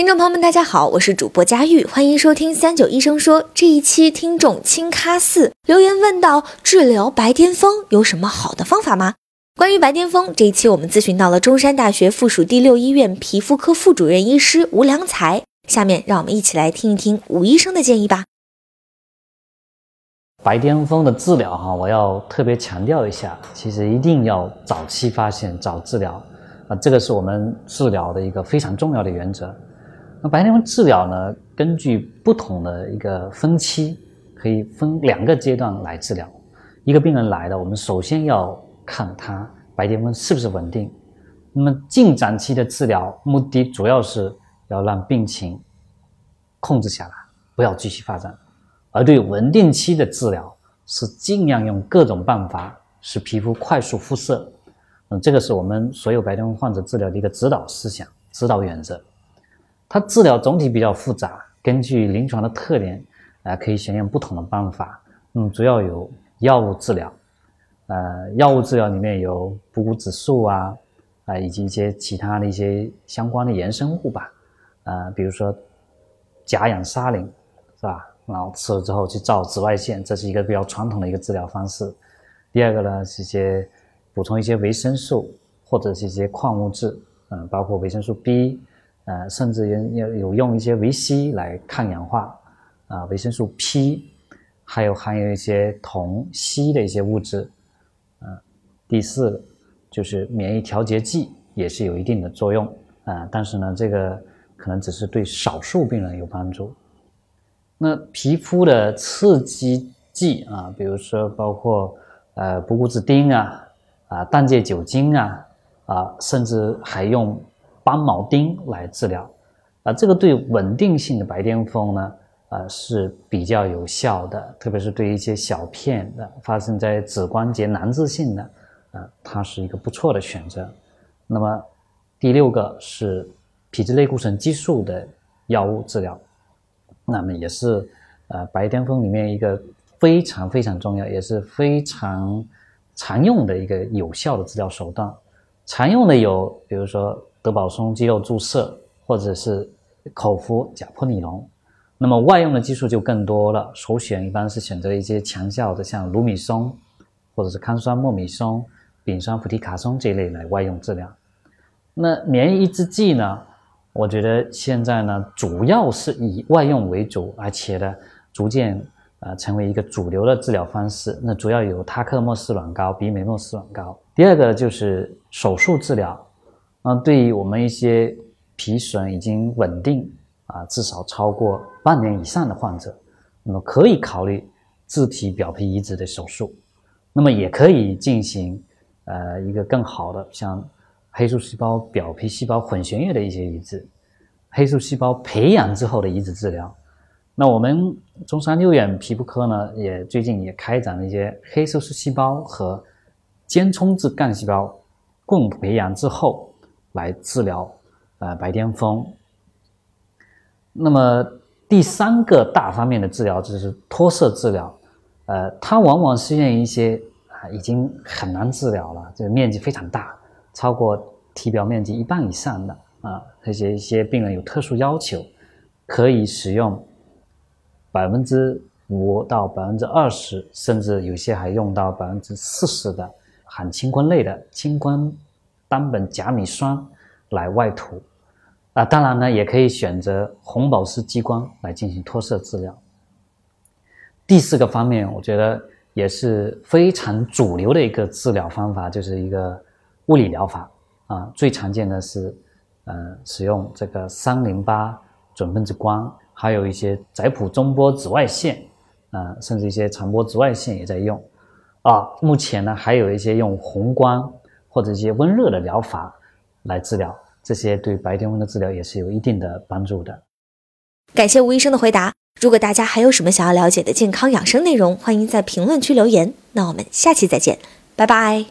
听众朋友们，大家好，我是主播佳玉，欢迎收听三九医生说。这一期听众青咖四留言问到：治疗白癜风有什么好的方法吗？关于白癜风，这一期我们咨询到了中山大学附属第六医院皮肤科副主任医师吴良才。下面让我们一起来听一听吴医生的建议吧。白癜风的治疗哈，我要特别强调一下，其实一定要早期发现、早治疗啊，这个是我们治疗的一个非常重要的原则。那白癜风治疗呢，根据不同的一个分期，可以分两个阶段来治疗。一个病人来了，我们首先要看他白癜风是不是稳定。那么进展期的治疗目的主要是要让病情控制下来，不要继续发展。而对稳定期的治疗，是尽量用各种办法使皮肤快速复色。嗯，这个是我们所有白癜风患者治疗的一个指导思想、指导原则。它治疗总体比较复杂，根据临床的特点，啊，可以选用不同的办法。嗯，主要有药物治疗，呃，药物治疗里面有补骨指数啊，啊，以及一些其他的一些相关的衍生物吧，呃，比如说甲氧沙林，是吧？然后吃了之后去照紫外线，这是一个比较传统的一个治疗方式。第二个呢是一些补充一些维生素或者是一些矿物质，嗯，包括维生素 B，呃，甚至有有有用一些维 C 来抗氧化，啊，维生素 P，还有含有一些铜、硒的一些物质，嗯，第四就是免疫调节剂也是有一定的作用，啊，但是呢，这个可能只是对少数病人有帮助。那皮肤的刺激剂啊，比如说包括呃补骨脂丁啊，啊氮芥酒精啊，啊甚至还用斑铆钉来治疗，啊这个对稳定性的白癜风呢，啊是比较有效的，特别是对一些小片的发生在指关节难治性的，啊它是一个不错的选择。那么第六个是皮质类固醇激素的药物治疗。那么也是，呃，白癜风里面一个非常非常重要，也是非常常用的一个有效的治疗手段。常用的有，比如说德宝松肌肉注射，或者是口服甲泼尼龙。那么外用的技术就更多了，首选一般是选择一些强效的，像卢米松，或者是康酸莫米松、丙酸氟替卡松这一类来外用治疗。那免疫抑制剂呢？我觉得现在呢，主要是以外用为主，而且呢，逐渐呃成为一个主流的治疗方式。那主要有他克莫氏软膏、比美诺氏软膏。第二个就是手术治疗，那对于我们一些皮损已经稳定啊，至少超过半年以上的患者，那么可以考虑自体表皮移植的手术。那么也可以进行呃一个更好的像。黑素细胞表皮细胞混悬液的一些移植，黑素细胞培养之后的移植治疗。那我们中山六院皮肤科呢，也最近也开展了一些黑色素细胞和间充质干细胞共培养之后来治疗呃白癜风。那么第三个大方面的治疗就是脱色治疗，呃，它往往是用一些啊已经很难治疗了，这个面积非常大。超过体表面积一半以上的啊，这些一些病人有特殊要求，可以使用百分之五到百分之二十，甚至有些还用到百分之四十的含氢坤类的氢坤单苯甲米酸来外涂啊。当然呢，也可以选择红宝石激光来进行脱色治疗。第四个方面，我觉得也是非常主流的一个治疗方法，就是一个。物理疗法啊，最常见的是，呃，使用这个三零八准分子光，还有一些窄谱中波紫外线，啊，甚至一些长波紫外线也在用，啊，目前呢还有一些用红光或者一些温热的疗法来治疗，这些对白癜风的治疗也是有一定的帮助的。感谢吴医生的回答。如果大家还有什么想要了解的健康养生内容，欢迎在评论区留言。那我们下期再见，拜拜。